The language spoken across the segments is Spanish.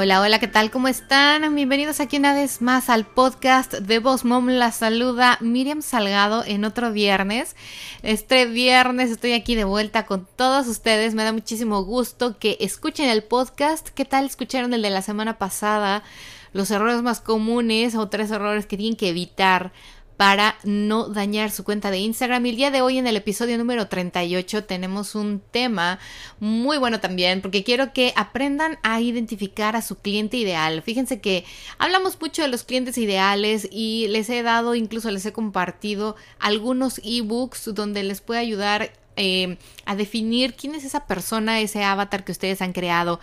Hola, hola, ¿qué tal? ¿Cómo están? Bienvenidos aquí una vez más al podcast de Boss Mom. La saluda Miriam Salgado en otro viernes. Este viernes estoy aquí de vuelta con todos ustedes. Me da muchísimo gusto que escuchen el podcast. ¿Qué tal escucharon el de la semana pasada? Los errores más comunes o tres errores que tienen que evitar para no dañar su cuenta de Instagram. Y el día de hoy en el episodio número 38 tenemos un tema muy bueno también porque quiero que aprendan a identificar a su cliente ideal. Fíjense que hablamos mucho de los clientes ideales y les he dado, incluso les he compartido algunos ebooks donde les puede ayudar eh, a definir quién es esa persona, ese avatar que ustedes han creado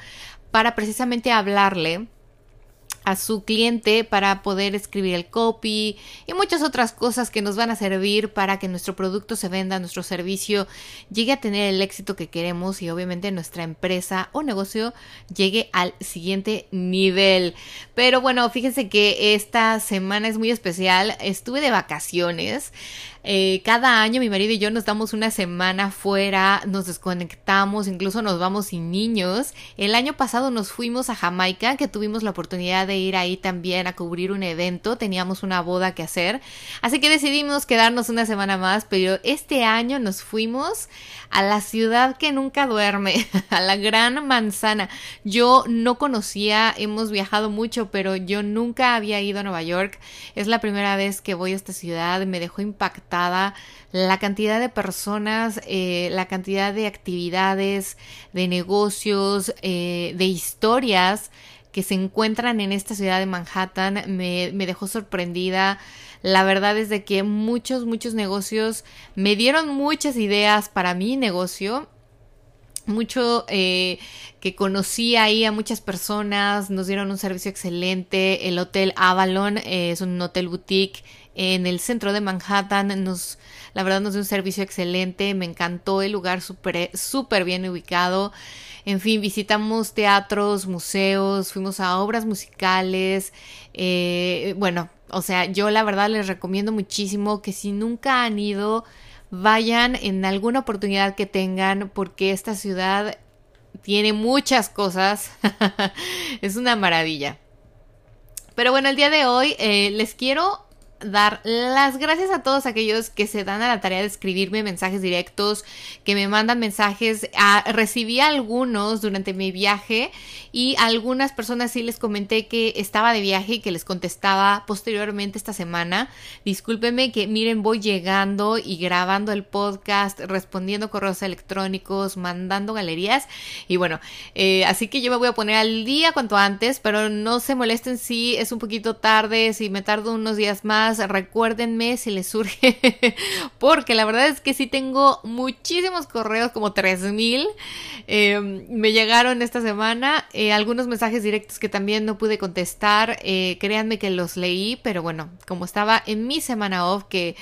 para precisamente hablarle a su cliente para poder escribir el copy y muchas otras cosas que nos van a servir para que nuestro producto se venda, nuestro servicio llegue a tener el éxito que queremos y obviamente nuestra empresa o negocio llegue al siguiente nivel. Pero bueno, fíjense que esta semana es muy especial. Estuve de vacaciones. Eh, cada año mi marido y yo nos damos una semana fuera, nos desconectamos, incluso nos vamos sin niños. El año pasado nos fuimos a Jamaica, que tuvimos la oportunidad de ir ahí también a cubrir un evento, teníamos una boda que hacer, así que decidimos quedarnos una semana más, pero este año nos fuimos a la ciudad que nunca duerme, a la gran manzana. Yo no conocía, hemos viajado mucho, pero yo nunca había ido a Nueva York. Es la primera vez que voy a esta ciudad, me dejó impactada la cantidad de personas, eh, la cantidad de actividades, de negocios, eh, de historias que se encuentran en esta ciudad de Manhattan me, dejó sorprendida. La verdad es de que muchos, muchos negocios me dieron muchas ideas para mi negocio mucho eh, que conocí ahí a muchas personas, nos dieron un servicio excelente, el Hotel Avalon es un hotel boutique en el centro de Manhattan. Nos, la verdad nos dio un servicio excelente, me encantó el lugar súper super bien ubicado. En fin, visitamos teatros, museos, fuimos a obras musicales. Eh, bueno, o sea, yo la verdad les recomiendo muchísimo que si nunca han ido, vayan en alguna oportunidad que tengan porque esta ciudad tiene muchas cosas. es una maravilla. Pero bueno, el día de hoy eh, les quiero dar las gracias a todos aquellos que se dan a la tarea de escribirme mensajes directos, que me mandan mensajes. Ah, recibí algunos durante mi viaje y algunas personas sí les comenté que estaba de viaje y que les contestaba posteriormente esta semana. Discúlpenme que miren, voy llegando y grabando el podcast, respondiendo correos electrónicos, mandando galerías y bueno, eh, así que yo me voy a poner al día cuanto antes, pero no se molesten si es un poquito tarde, si me tardo unos días más recuérdenme si les surge, porque la verdad es que sí tengo muchísimos correos, como 3000, eh, me llegaron esta semana, eh, algunos mensajes directos que también no pude contestar, eh, créanme que los leí, pero bueno, como estaba en mi semana off, que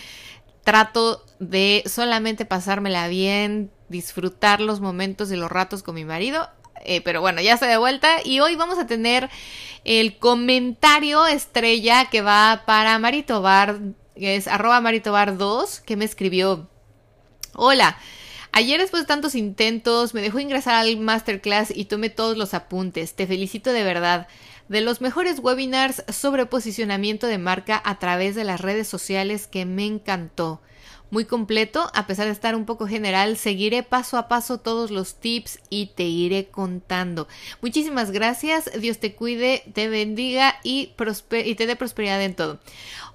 trato de solamente pasármela bien, disfrutar los momentos y los ratos con mi marido, eh, pero bueno, ya estoy de vuelta y hoy vamos a tener el comentario estrella que va para Maritobar, que es arroba Maritobar2, que me escribió. Hola. Ayer después de tantos intentos me dejó ingresar al masterclass y tomé todos los apuntes. Te felicito de verdad. De los mejores webinars sobre posicionamiento de marca a través de las redes sociales que me encantó. Muy completo, a pesar de estar un poco general. Seguiré paso a paso todos los tips y te iré contando. Muchísimas gracias, Dios te cuide, te bendiga y, te dé prosperidad en todo.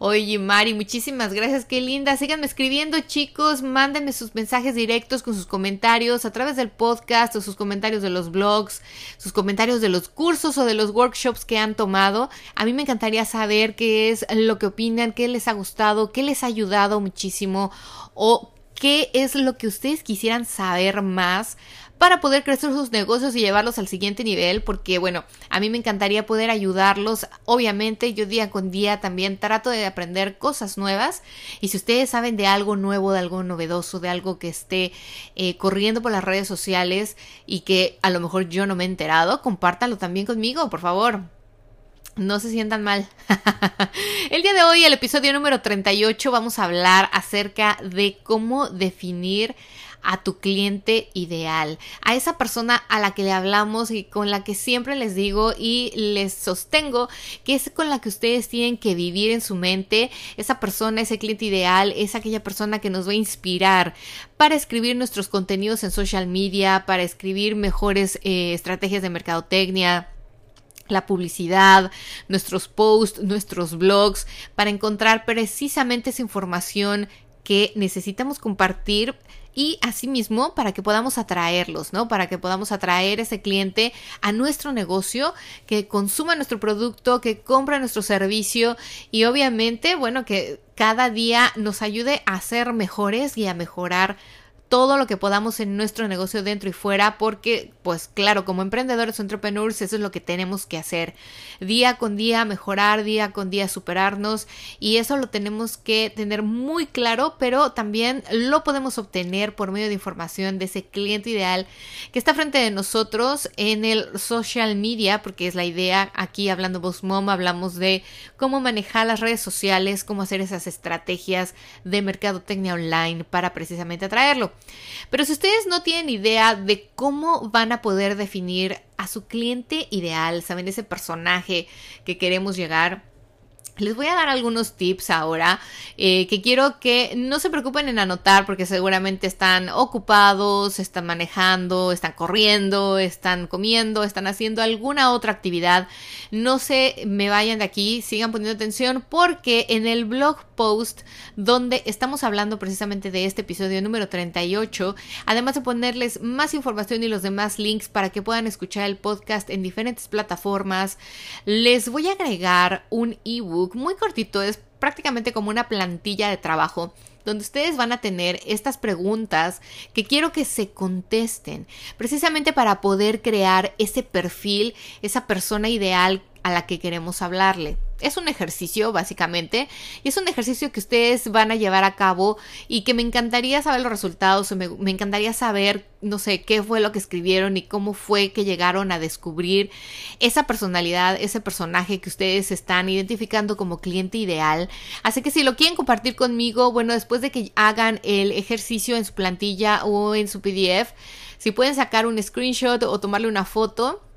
Oye, Mari, muchísimas gracias, qué linda. Síganme escribiendo, chicos, mándenme sus mensajes directos con sus comentarios a través del podcast o sus comentarios de los blogs, sus comentarios de los cursos o de los workshops que han tomado. A mí me encantaría saber qué es lo que opinan, qué les ha gustado, qué les ha ayudado muchísimo o qué es lo que ustedes quisieran saber más para poder crecer sus negocios y llevarlos al siguiente nivel, porque bueno, a mí me encantaría poder ayudarlos. Obviamente yo día con día también trato de aprender cosas nuevas y si ustedes saben de algo nuevo, de algo novedoso, de algo que esté eh, corriendo por las redes sociales y que a lo mejor yo no me he enterado, compártanlo también conmigo, por favor. No se sientan mal. el día de hoy, el episodio número 38, vamos a hablar acerca de cómo definir a tu cliente ideal, a esa persona a la que le hablamos y con la que siempre les digo y les sostengo que es con la que ustedes tienen que vivir en su mente, esa persona, ese cliente ideal, es aquella persona que nos va a inspirar para escribir nuestros contenidos en social media, para escribir mejores eh, estrategias de mercadotecnia la publicidad, nuestros posts, nuestros blogs, para encontrar precisamente esa información que necesitamos compartir y asimismo para que podamos atraerlos, ¿no? Para que podamos atraer ese cliente a nuestro negocio, que consuma nuestro producto, que compre nuestro servicio y obviamente, bueno, que cada día nos ayude a ser mejores y a mejorar todo lo que podamos en nuestro negocio dentro y fuera, porque, pues claro, como emprendedores o entrepreneurs, eso es lo que tenemos que hacer. Día con día mejorar, día con día superarnos, y eso lo tenemos que tener muy claro, pero también lo podemos obtener por medio de información de ese cliente ideal que está frente de nosotros en el social media, porque es la idea aquí hablando Boss Mom, hablamos de cómo manejar las redes sociales, cómo hacer esas estrategias de mercadotecnia online para precisamente atraerlo. Pero si ustedes no tienen idea de cómo van a poder definir a su cliente ideal, saben, ese personaje que queremos llegar, les voy a dar algunos tips ahora eh, que quiero que no se preocupen en anotar porque seguramente están ocupados, están manejando, están corriendo, están comiendo, están haciendo alguna otra actividad. No se me vayan de aquí, sigan poniendo atención porque en el blog post donde estamos hablando precisamente de este episodio número 38, además de ponerles más información y los demás links para que puedan escuchar el podcast en diferentes plataformas, les voy a agregar un ebook muy cortito, es prácticamente como una plantilla de trabajo donde ustedes van a tener estas preguntas que quiero que se contesten, precisamente para poder crear ese perfil, esa persona ideal a la que queremos hablarle. Es un ejercicio, básicamente, y es un ejercicio que ustedes van a llevar a cabo y que me encantaría saber los resultados, me, me, encantaría saber, no sé, qué fue lo que escribieron y cómo fue que llegaron a descubrir esa personalidad, ese personaje que ustedes están identificando como cliente ideal. Así que si lo quieren compartir conmigo, bueno, después de que hagan el ejercicio en su plantilla o en su PDF, si pueden sacar un screenshot o tomarle una foto,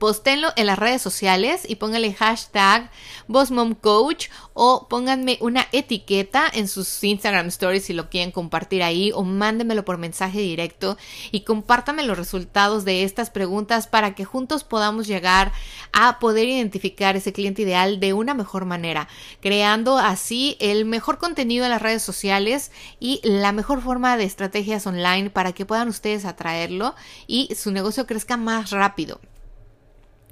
Póstenlo en las redes sociales y pónganle hashtag BossMomCoach o pónganme una etiqueta en sus Instagram stories si lo quieren compartir ahí o mándenmelo por mensaje directo y compártanme los resultados de estas preguntas para que juntos podamos llegar a poder identificar ese cliente ideal de una mejor manera, creando así el mejor contenido en las redes sociales y la mejor forma de estrategias online para que puedan ustedes atraerlo y su negocio crezca más rápido.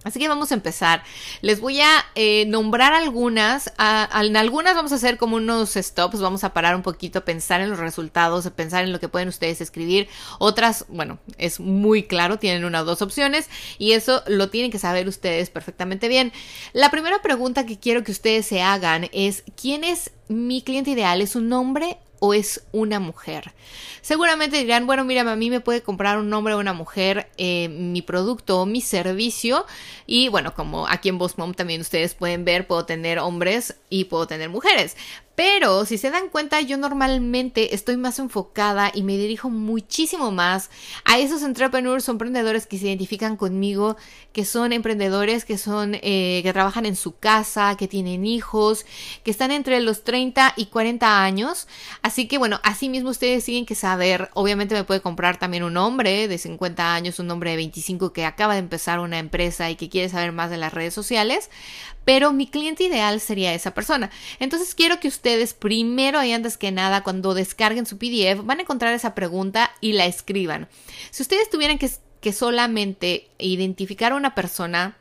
Así que vamos a empezar. Les voy a eh, nombrar algunas. en algunas vamos a hacer como unos stops. Vamos a parar un poquito, pensar en los resultados, pensar en lo que pueden ustedes escribir. Otras, bueno, es muy claro, tienen una o dos opciones y eso lo tienen que saber ustedes perfectamente bien. La primera pregunta que quiero que ustedes se hagan es, ¿quién es mi cliente ideal? ¿Es un hombre o es una mujer. Seguramente dirán, bueno, mira, a mí me puede comprar un hombre o una mujer eh, mi producto o mi servicio. Y bueno, como aquí en Boss Mom también ustedes pueden ver, puedo tener hombres y puedo tener mujeres. Pero si se dan cuenta, yo normalmente estoy más enfocada y me dirijo muchísimo más a esos entrepreneurs emprendedores que se identifican conmigo, que son emprendedores, que son, eh, que trabajan en su casa, que tienen hijos, que están entre los 30 y 40 años. Así que bueno, así mismo ustedes tienen que saber, obviamente me puede comprar también un hombre de 50 años, un hombre de 25 que acaba de empezar una empresa y que quiere saber más de las redes sociales, pero mi cliente ideal sería esa persona. Entonces quiero que ustedes primero y antes que nada, cuando descarguen su PDF, van a encontrar esa pregunta y la escriban. Si ustedes tuvieran que, solamente identificar a una persona,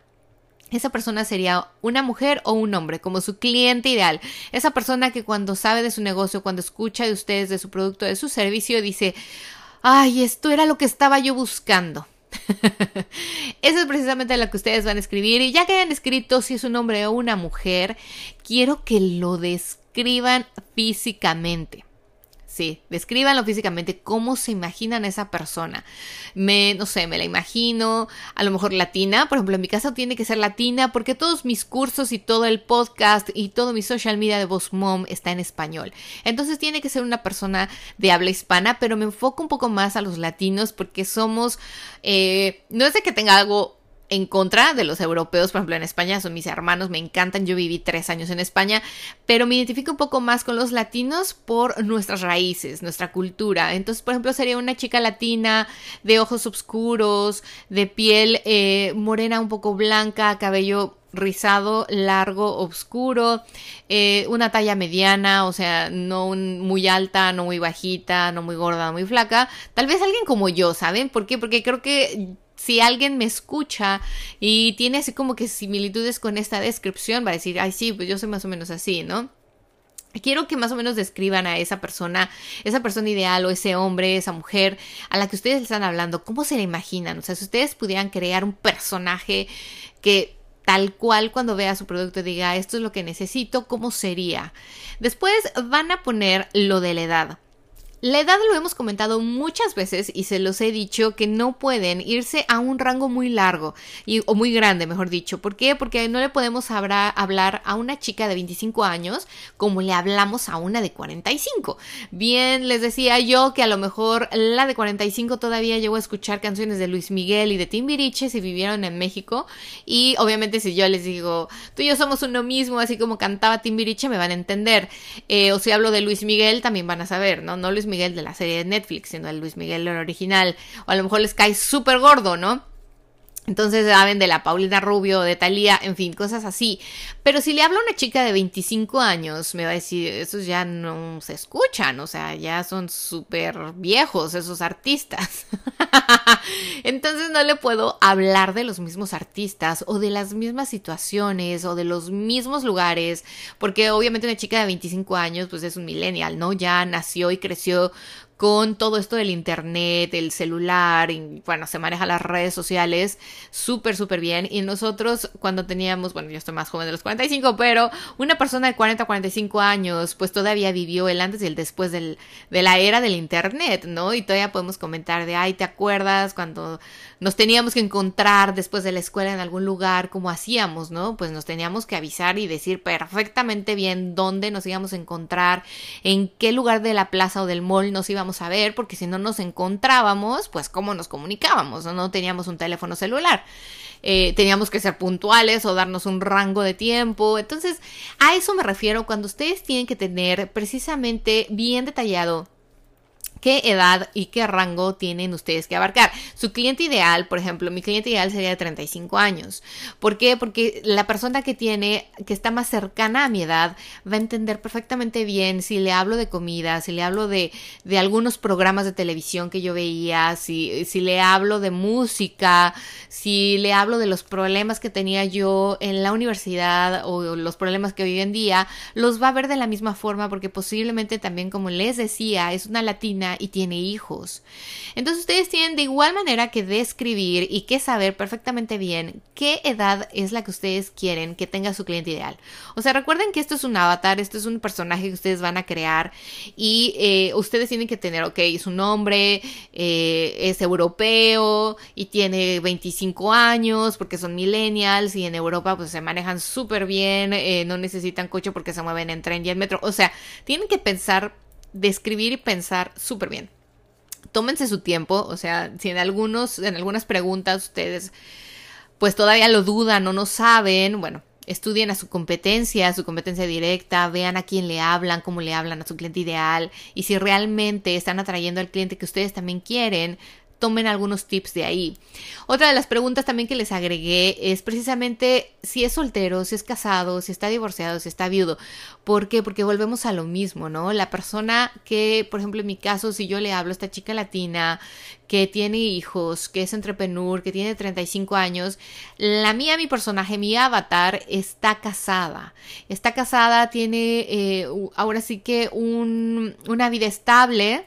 esa persona sería una mujer o un hombre, como su cliente ideal. Esa persona que cuando sabe de su negocio, cuando escucha de ustedes, de su producto, de su servicio, dice, ay, esto era lo que estaba yo buscando. Eso es precisamente lo que ustedes van a escribir. Y ya que hayan escrito si es un hombre o una mujer, quiero que lo describan físicamente. Sí, descríbanlo físicamente, cómo se imaginan a esa persona. Me, no sé, me la imagino, a lo mejor latina, por ejemplo, en mi caso tiene que ser latina porque todos mis cursos y todo el podcast y todo mi social media de Boss Mom está en español. Entonces tiene que ser una persona de habla hispana, pero me enfoco un poco más a los latinos porque somos, eh, no es de que tenga algo en contra de los europeos, por ejemplo, en España son mis hermanos, me encantan, yo viví tres años en España, pero me identifico un poco más con los latinos por nuestras raíces, nuestra cultura. Entonces, por ejemplo, sería una chica latina de ojos oscuros, de piel eh, morena un poco blanca, cabello rizado, largo, oscuro, eh, una talla mediana, o sea, no muy alta, no muy bajita, no muy gorda, muy flaca. Tal vez alguien como yo, ¿saben? ¿Por qué? Porque creo que si alguien me escucha y tiene así como que similitudes con esta descripción, va a decir, ay, sí, pues yo soy más o menos así, ¿no? Quiero que más o menos describan a esa persona, esa persona ideal o ese hombre, esa mujer a la que ustedes están hablando, cómo se la imaginan. O sea, si ustedes pudieran crear un personaje que tal cual cuando vea su producto diga, esto es lo que necesito, ¿cómo sería? Después van a poner lo de la edad. La edad lo hemos comentado muchas veces y se los he dicho que no pueden irse a un rango muy largo y, o muy grande, mejor dicho. ¿Por qué? Porque no le podemos hablar, a una chica de 25 años como le hablamos a una de 45. Bien, les decía yo que a lo mejor la de 45 todavía llegó a escuchar canciones de Luis Miguel y de Timbiriche si vivieron en México. Y obviamente si yo les digo, tú y yo somos uno mismo, así como cantaba Timbiriche, me van a entender. Eh, o si hablo de Luis Miguel, también van a saber, ¿no? No Luis Miguel de la serie de Netflix, sino el Luis Miguel el original. O a lo mejor les cae súper gordo, ¿no? Entonces saben de la Paulina Rubio, de Talía, en fin, cosas así. Pero si le hablo a una chica de 25 años, me va a decir, esos ya no se escuchan, o sea, ya son súper viejos esos artistas. Entonces no le puedo hablar de los mismos artistas o de las mismas situaciones o de los mismos lugares, porque obviamente una chica de 25 años pues es un millennial, ¿no? Ya nació y creció con todo esto del internet, el celular, y bueno, se maneja las redes sociales súper, súper bien. Y nosotros cuando teníamos, bueno, yo estoy más joven de los 45, pero una persona de 40, 45 años, pues todavía vivió el antes y el después del, de la era del internet, ¿no? Y todavía podemos comentar de, ay, ¿te acuerdas cuando nos teníamos que encontrar después de la escuela en algún lugar, como hacíamos, ¿no? Pues nos teníamos que avisar y decir perfectamente bien dónde nos íbamos a encontrar, en qué lugar de la plaza o del mall nos íbamos a ver, porque si no nos encontrábamos, pues cómo nos comunicábamos, no, no teníamos un teléfono celular. Eh, teníamos que ser puntuales o darnos un rango de tiempo. Entonces, a eso me refiero cuando ustedes tienen que tener precisamente bien detallado qué edad y qué rango tienen ustedes que abarcar. Su cliente ideal, por ejemplo, mi cliente ideal sería de 35 años. ¿Por qué? Porque la persona que tiene, que está más cercana a mi edad, va a entender perfectamente bien si le hablo de comida, si le hablo de, de algunos programas de televisión que yo veía, si, si le hablo de música, si le hablo de los problemas que tenía yo en la universidad o los problemas que hoy en día, los va a ver de la misma forma porque posiblemente también, como les decía, es una latina y tiene hijos. Entonces ustedes tienen de igual manera que describir y que saber perfectamente bien qué edad es la que ustedes quieren que tenga su cliente ideal. O sea, recuerden que esto es un avatar, esto es un personaje que ustedes van a crear y eh, ustedes tienen que tener, ok, su nombre, eh, es europeo y tiene 25 años porque son millennials y en Europa pues se manejan súper bien, eh, no necesitan coche porque se mueven en tren y en metro. O sea, tienen que pensar, describir y pensar súper bien. Tómense su tiempo, o sea, si en algunos, en algunas preguntas ustedes pues todavía lo dudan o no saben, bueno, estudien a su competencia, a su competencia directa, vean a quién le hablan, cómo le hablan a su cliente ideal y si realmente están atrayendo al cliente que ustedes también quieren, tomen algunos tips de ahí. Otra de las preguntas también que les agregué es precisamente si es soltero, si es casado, si está divorciado, si está viudo. ¿Por qué? Porque volvemos a lo mismo, ¿no? La persona que, por ejemplo, en mi caso, si yo le hablo a esta chica latina que tiene hijos, que es entrepreneur, que tiene 35 años, la mía, mi personaje, mi avatar, está casada. Está casada, tiene eh, ahora sí que un, una vida estable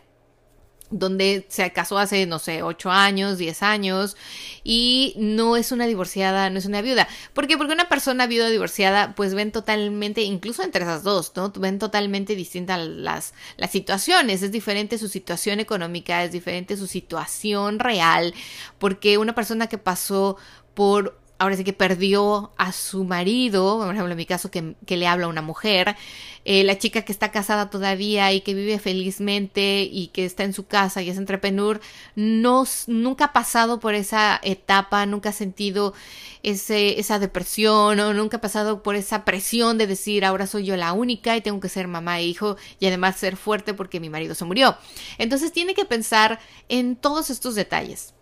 donde se casó hace, no sé, 8 años, 10 años, y no es una divorciada, no es una viuda. ¿Por qué? Porque una persona viuda o divorciada, pues ven totalmente, incluso entre esas dos, ¿no? Ven totalmente distintas las, las situaciones. Es diferente su situación económica, es diferente su situación real, porque una persona que pasó por ahora sí que perdió a su marido, por ejemplo en mi caso que, le habla a una mujer, eh, la chica que está casada todavía y que vive felizmente y que está en su casa y es entrepreneur, no, nunca ha pasado por esa etapa, nunca ha sentido ese, esa depresión o nunca ha pasado por esa presión de decir ahora soy yo la única y tengo que ser mamá e hijo y además ser fuerte porque mi marido se murió. Entonces tiene que pensar en todos estos detalles.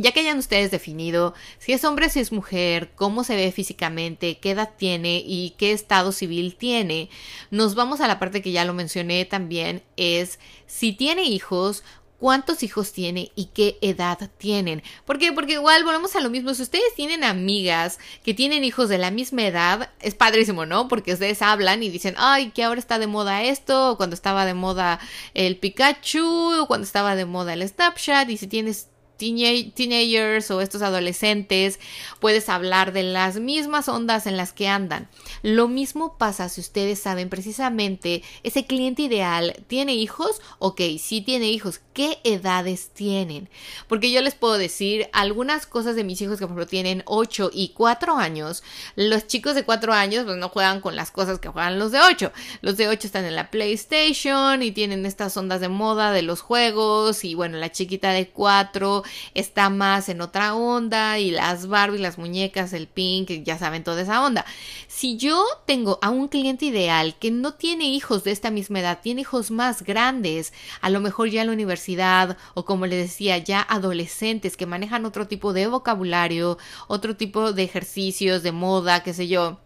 Ya que hayan ustedes definido si es hombre, si es mujer, cómo se ve físicamente, qué edad tiene y qué estado civil tiene, nos vamos a la parte que ya lo mencioné también, es si tiene hijos, cuántos hijos tiene y qué edad tienen. ¿Por qué? Porque igual volvemos a lo mismo. Si ustedes tienen amigas que tienen hijos de la misma edad, es padrísimo, ¿no? Porque ustedes hablan y dicen, ay, que ahora está de moda esto, o cuando estaba de moda el Pikachu, o cuando estaba de moda el Snapchat, y si tienes teenagers o estos adolescentes, puedes hablar de las mismas ondas en las que andan. Lo mismo pasa si ustedes saben precisamente ese cliente ideal tiene hijos, ok, sí tiene hijos, ¿qué edades tienen? Porque yo les puedo decir algunas cosas de mis hijos que por ejemplo tienen 8 y 4 años, los chicos de 4 años pues no juegan con las cosas que juegan los de 8, los de 8 están en la PlayStation y tienen estas ondas de moda de los juegos y bueno, la chiquita de 4 está más en otra onda y las Barbie, las muñecas, el pink, ya saben toda esa onda. Si yo tengo a un cliente ideal que no tiene hijos de esta misma edad, tiene hijos más grandes, a lo mejor ya en la universidad o como le decía, ya adolescentes que manejan otro tipo de vocabulario, otro tipo de ejercicios, de moda, qué sé yo.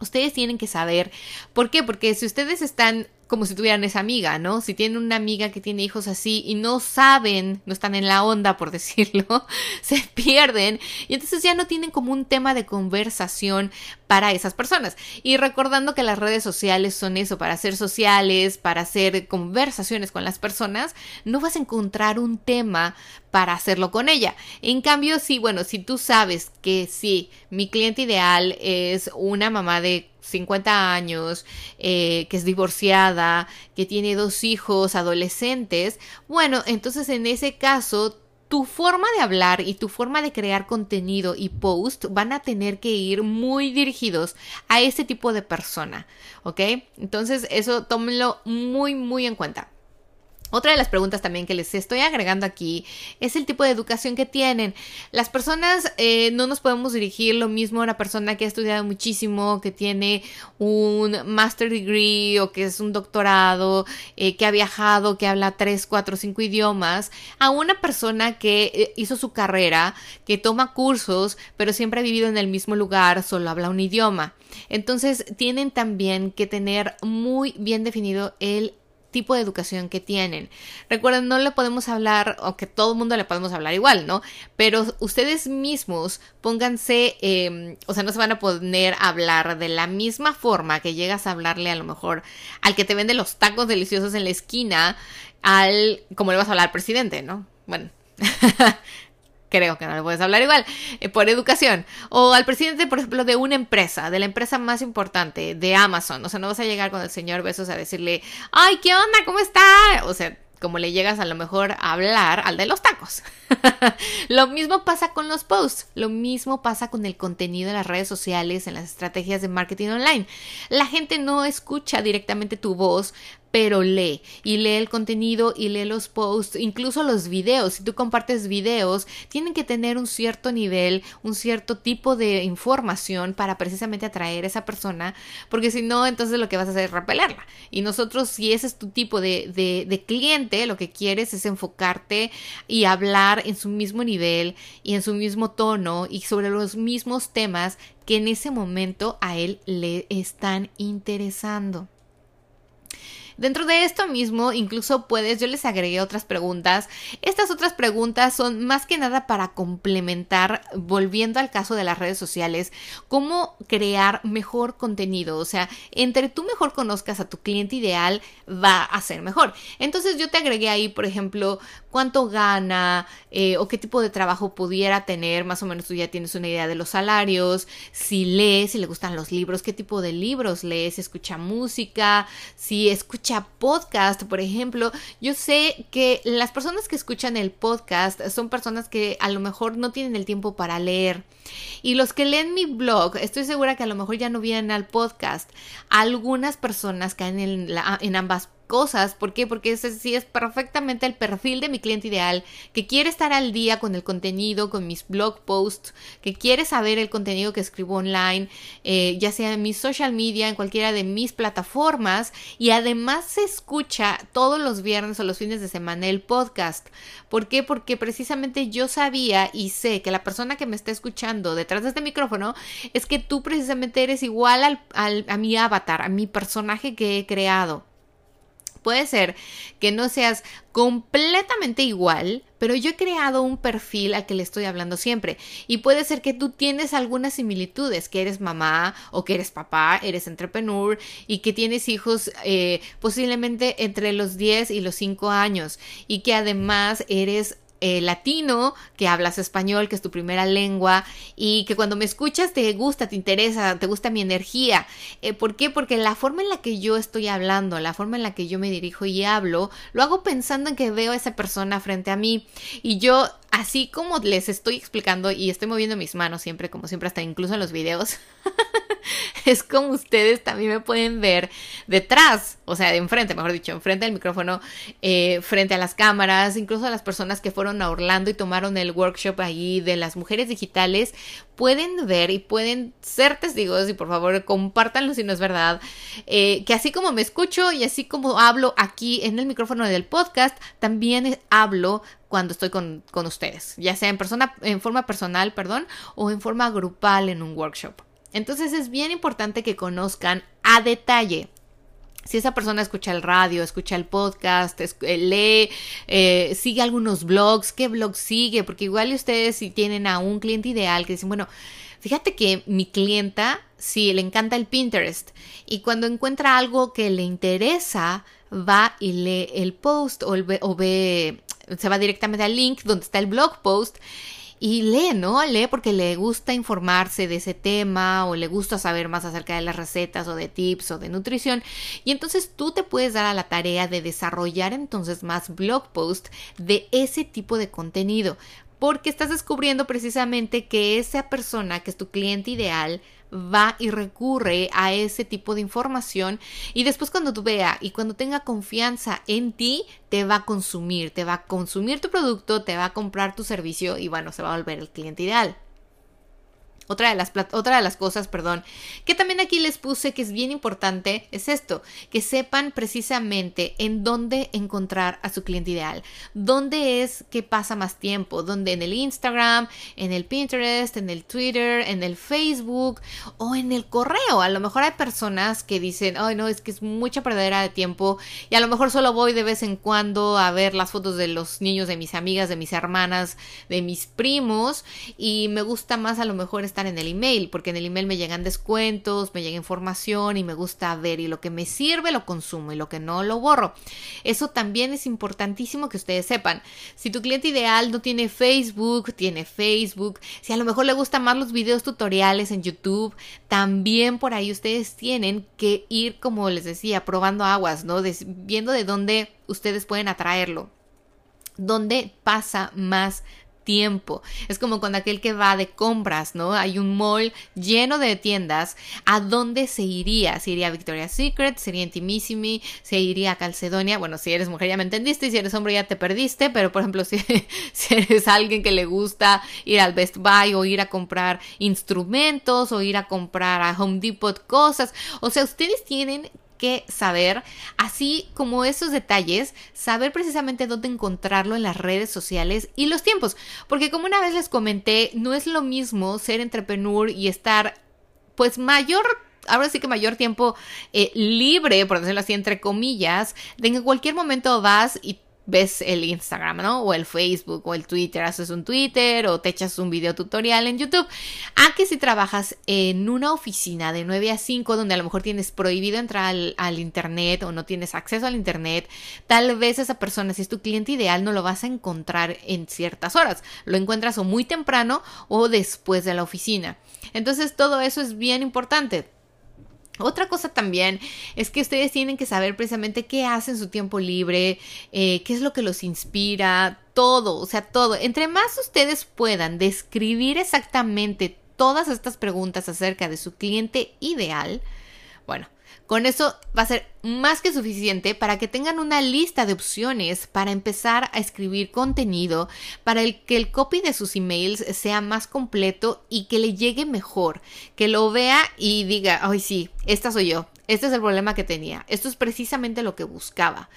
Ustedes tienen que saber por qué, porque si ustedes están como si tuvieran esa amiga, ¿no? Si tienen una amiga que tiene hijos así y no saben, no están en la onda, por decirlo, se pierden y entonces ya no tienen como un tema de conversación para esas personas. Y recordando que las redes sociales son eso, para ser sociales, para hacer conversaciones con las personas, no vas a encontrar un tema para hacerlo con ella. En cambio, sí, bueno, si tú sabes que sí, mi cliente ideal es una mamá de 50 años, eh, que es divorciada, que tiene dos hijos adolescentes, bueno, entonces en ese caso tu forma de hablar y tu forma de crear contenido y post van a tener que ir muy dirigidos a ese tipo de persona, ¿ok? Entonces eso tómenlo muy, muy en cuenta. Otra de las preguntas también que les estoy agregando aquí es el tipo de educación que tienen. Las personas eh, no nos podemos dirigir lo mismo a una persona que ha estudiado muchísimo, que tiene un master degree o que es un doctorado, eh, que ha viajado, que habla tres, cuatro, cinco idiomas, a una persona que eh, hizo su carrera, que toma cursos, pero siempre ha vivido en el mismo lugar, solo habla un idioma. Entonces tienen también que tener muy bien definido el tipo de educación que tienen. Recuerden, no le podemos hablar, o que todo el mundo le podemos hablar igual, ¿no? Pero ustedes mismos pónganse, em, o sea, no se van a poner a hablar de la misma forma que llegas a hablarle a lo mejor al que te vende los tacos deliciosos en la esquina, al, como le vas a hablar al presidente, ¿no? Bueno. creo que no le puedes hablar igual, eh, por educación. O al presidente, por ejemplo, de una empresa, de la empresa más importante, de Amazon. O sea, no vas a llegar con el señor Besos a decirle, ay, ¿qué onda? ¿Cómo está? O sea, como le llegas a lo mejor a hablar al de los tacos. lo mismo pasa con los posts, lo mismo pasa con el contenido en las redes sociales, en las estrategias de marketing online. La gente no escucha directamente tu voz, pero lee y lee el contenido y lee los posts, incluso los videos. Si tú compartes videos, tienen que tener un cierto nivel, un cierto tipo de información para precisamente atraer a esa persona, porque si no, entonces lo que vas a hacer es repelerla. Y nosotros, si ese es tu tipo de, de, de cliente, lo que quieres es enfocarte y hablar en su mismo nivel y en su mismo tono y sobre los mismos temas que en ese momento a él le están interesando. Dentro de esto mismo, incluso puedes, yo les agregué otras preguntas. Estas otras preguntas son más que nada para complementar, volviendo al caso de las redes sociales, cómo crear mejor contenido. O sea, entre tú mejor conozcas a tu cliente ideal, va a ser mejor. Entonces yo te agregué ahí, por ejemplo, cuánto gana eh, o qué tipo de trabajo pudiera tener. Más o menos tú ya tienes una idea de los salarios, si lee, si le gustan los libros, qué tipo de libros lee, si escucha música, si escucha podcast, por ejemplo, yo sé que las personas que escuchan el podcast son personas que a lo mejor no tienen el tiempo para leer. Y los que leen mi blog, estoy segura que a lo mejor ya no vienen al podcast. Algunas personas caen en, en ambas cosas. ¿Por qué? Porque ese sí es perfectamente el perfil de mi cliente ideal, que quiere estar al día con el contenido, con mis blog posts, que quiere saber el contenido que escribo online, eh, ya sea en mis social media, en cualquiera de mis plataformas, y además se escucha todos los viernes o los fines de semana el podcast. ¿Por qué? Porque precisamente yo sabía y sé que la persona que me está escuchando detrás de este micrófono es que tú precisamente eres igual al, a mi avatar, a mi personaje que he creado. Puede ser que no seas completamente igual, pero yo he creado un perfil al que le estoy hablando siempre. Y puede ser que tú tienes algunas similitudes, que eres mamá o que eres papá, eres entrepreneur y que tienes hijos eh, posiblemente entre los 10 y los 5 años y que además eres eh, latino, que hablas español, que es tu primera lengua y que cuando me escuchas te gusta, te interesa, te gusta mi energía. Eh, ¿Por qué? Porque la forma en la que yo estoy hablando, la forma en la que yo me dirijo y hablo, lo hago pensando en que veo a esa persona frente a mí y yo así como les estoy explicando y estoy moviendo mis manos siempre, como siempre, hasta incluso en los videos, es como ustedes también me pueden ver detrás, o sea, de enfrente, mejor dicho, enfrente del micrófono, eh, frente a las cámaras, incluso a las personas que fueron a Orlando y tomaron el workshop ahí de las mujeres digitales, pueden ver y pueden ser testigos y por favor compártanlo si no es verdad, eh, que así como me escucho y así como hablo aquí en el micrófono del podcast, también hablo cuando estoy con, con ustedes, ya sea en persona, en forma personal, perdón, o en forma grupal en un workshop. Entonces es bien importante que conozcan a detalle si esa persona escucha el radio, escucha el podcast, eh, lee, eh, sigue algunos blogs, ¿qué blog sigue? Porque igual ustedes si tienen a un cliente ideal que dicen, bueno, fíjate que mi clienta sí le encanta el Pinterest y cuando encuentra algo que le interesa, va y lee el post o, o ve, se va directamente al link donde está el blog post y lee, ¿no? Lee porque le gusta informarse de ese tema o le gusta saber más acerca de las recetas o de tips o de nutrición. Y entonces tú te puedes dar a la tarea de desarrollar entonces más blog posts de ese tipo de contenido porque estás descubriendo precisamente que esa persona que es tu cliente ideal va y recurre a ese tipo de información y después cuando tú vea y cuando tenga confianza en ti, te va a consumir, te va a consumir tu producto, te va a comprar tu servicio y bueno, se va a volver el cliente ideal. Otra de las, de las cosas, perdón, que también aquí les puse que es bien importante es esto, que sepan precisamente en dónde encontrar a su cliente ideal, dónde es que pasa más tiempo, dónde en el Instagram, en el Pinterest, en el Twitter, en el Facebook o en el correo. A lo mejor hay personas que dicen, ay no, es que es mucha perdedera de tiempo y a lo mejor solo voy de vez en cuando a ver las fotos de los niños de mis amigas, de mis hermanas, de mis primos y me gusta más a lo mejor estar en el email, porque en el email me llegan descuentos, me llega información y me gusta ver y lo que me sirve lo consumo y lo que no lo borro. Eso también es importantísimo que ustedes sepan. Si tu cliente ideal no tiene Facebook, tiene Facebook, si a lo mejor le gustan más los videos tutoriales en YouTube, también por ahí ustedes tienen que ir, como les decía, probando aguas, ¿no? viendo de dónde ustedes pueden atraerlo. ¿Dónde pasa más tiempo. Es como con aquel que va de compras, ¿no? Hay un mall lleno de tiendas. ¿A dónde se iría? ¿Se iría a Victoria's Secret? ¿Sería Intimissimi? ¿Se iría a Calcedonia? Bueno, si eres mujer ya me entendiste y si eres hombre ya te perdiste, pero por ejemplo, si, si eres alguien que le gusta ir al Best Buy o ir a comprar instrumentos o ir a comprar a Home Depot cosas, o sea, ustedes tienen que saber, así como esos detalles, saber precisamente dónde encontrarlo en las redes sociales y los tiempos. Porque como una vez les comenté, no es lo mismo ser entrepreneur y estar pues mayor ahora sí que mayor tiempo eh, libre, por decirlo así, entre comillas, de en cualquier momento vas y ves el Instagram, ¿no? O el Facebook o el Twitter, haces un Twitter o te echas un video tutorial en YouTube. A que si trabajas en una oficina de 9 a 5 donde a lo mejor tienes prohibido entrar al, al, Internet o no tienes acceso al Internet, tal vez esa persona, si es tu cliente ideal, no lo vas a encontrar en ciertas horas. Lo encuentras o muy temprano o después de la oficina. Entonces todo eso es bien importante. Otra cosa también es que ustedes tienen que saber precisamente qué hacen su tiempo libre, eh, qué es lo que los inspira, todo, o sea, todo. Entre más ustedes puedan describir exactamente todas estas preguntas acerca de su cliente ideal, bueno, con eso va a ser más que suficiente para que tengan una lista de opciones para empezar a escribir contenido, para el que el copy de sus emails sea más completo y que le llegue mejor, que lo vea y diga, ay sí, esta soy yo, este es el problema que tenía. Esto es precisamente lo que buscaba.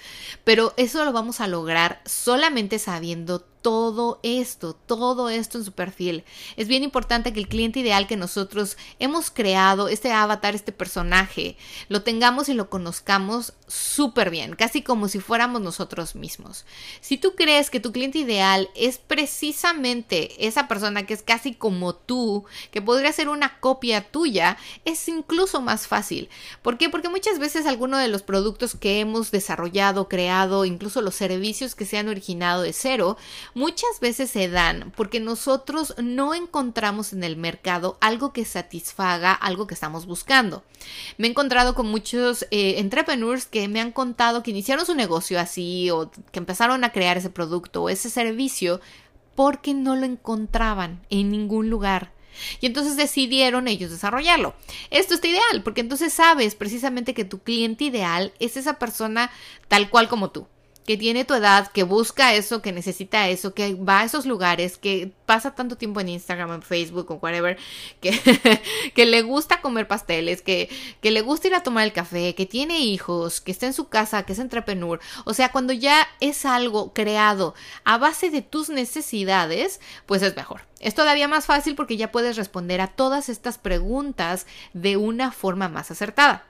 Pero eso lo vamos a lograr solamente sabiendo todo esto, todo esto en su perfil. Es bien importante que el cliente ideal que nosotros hemos creado, este avatar, este personaje, lo tengamos y lo conozcamos súper bien, casi como si fuéramos nosotros mismos. Si tú crees que tu cliente ideal es precisamente esa persona que es casi como tú, que podría ser una copia tuya, es incluso más fácil. ¿Por qué? Porque muchas veces alguno de los productos que hemos desarrollado, creado, incluso los servicios que se han originado de cero, muchas veces se dan porque nosotros no encontramos en el mercado algo que satisfaga algo que estamos buscando. Me he encontrado con muchos eh, entrepreneurs que me han contado que iniciaron su negocio así o que empezaron a crear ese producto o ese servicio porque no lo encontraban en ningún lugar. Y entonces decidieron ellos desarrollarlo. Esto está ideal, porque entonces sabes precisamente que tu cliente ideal es esa persona tal cual como tú que tiene tu edad, que busca eso, que necesita eso, que va a esos lugares, que pasa tanto tiempo en Instagram, en Facebook o whatever, que, que le gusta comer pasteles, que, que le gusta ir a tomar el café, que tiene hijos, que está en su casa, que es entrepreneur. O sea, cuando ya es algo creado a base de tus necesidades, pues es mejor. Es todavía más fácil porque ya puedes responder a todas estas preguntas de una forma más acertada.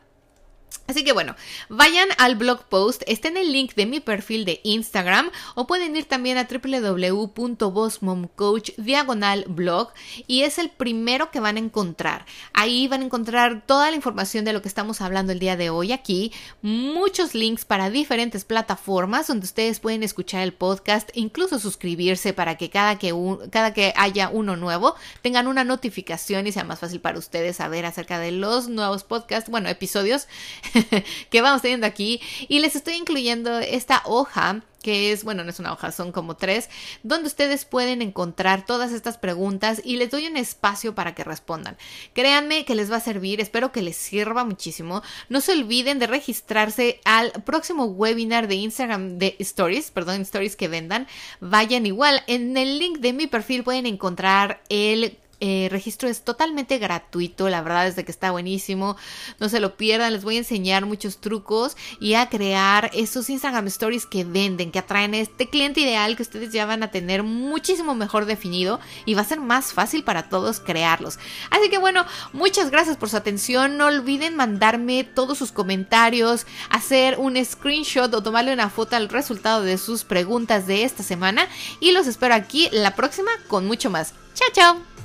Así que bueno, vayan al blog post, está en el link de mi perfil de Instagram o pueden ir también a www.bossmomcoach diagonal blog y es el primero que van a encontrar. Ahí van a encontrar toda la información de lo que estamos hablando el día de hoy aquí, muchos links para diferentes plataformas donde ustedes pueden escuchar el podcast, incluso suscribirse para que cada que, cada que haya uno nuevo tengan una notificación y sea más fácil para ustedes saber acerca de los nuevos podcasts, bueno, episodios que vamos teniendo aquí y les estoy incluyendo esta hoja que es, bueno, no es una hoja, son como tres, donde ustedes pueden encontrar todas estas preguntas y les doy un espacio para que respondan. Créanme que les va a servir, espero que les sirva muchísimo. No se olviden de registrarse al próximo webinar de Instagram de Stories, perdón, Stories que vendan. Vayan igual, en el link de mi perfil pueden encontrar el eh, registro es totalmente gratuito, la verdad es que está buenísimo, no se lo pierdan, les voy a enseñar muchos trucos y a crear esos Instagram Stories que venden, que atraen a este cliente ideal que ustedes ya van a tener muchísimo mejor definido y va a ser más fácil para todos crearlos. Así que bueno, muchas gracias por su atención, no olviden mandarme todos sus comentarios, hacer un screenshot o tomarle una foto al resultado de sus preguntas de esta semana y los espero aquí la próxima con mucho más. Chao, chao.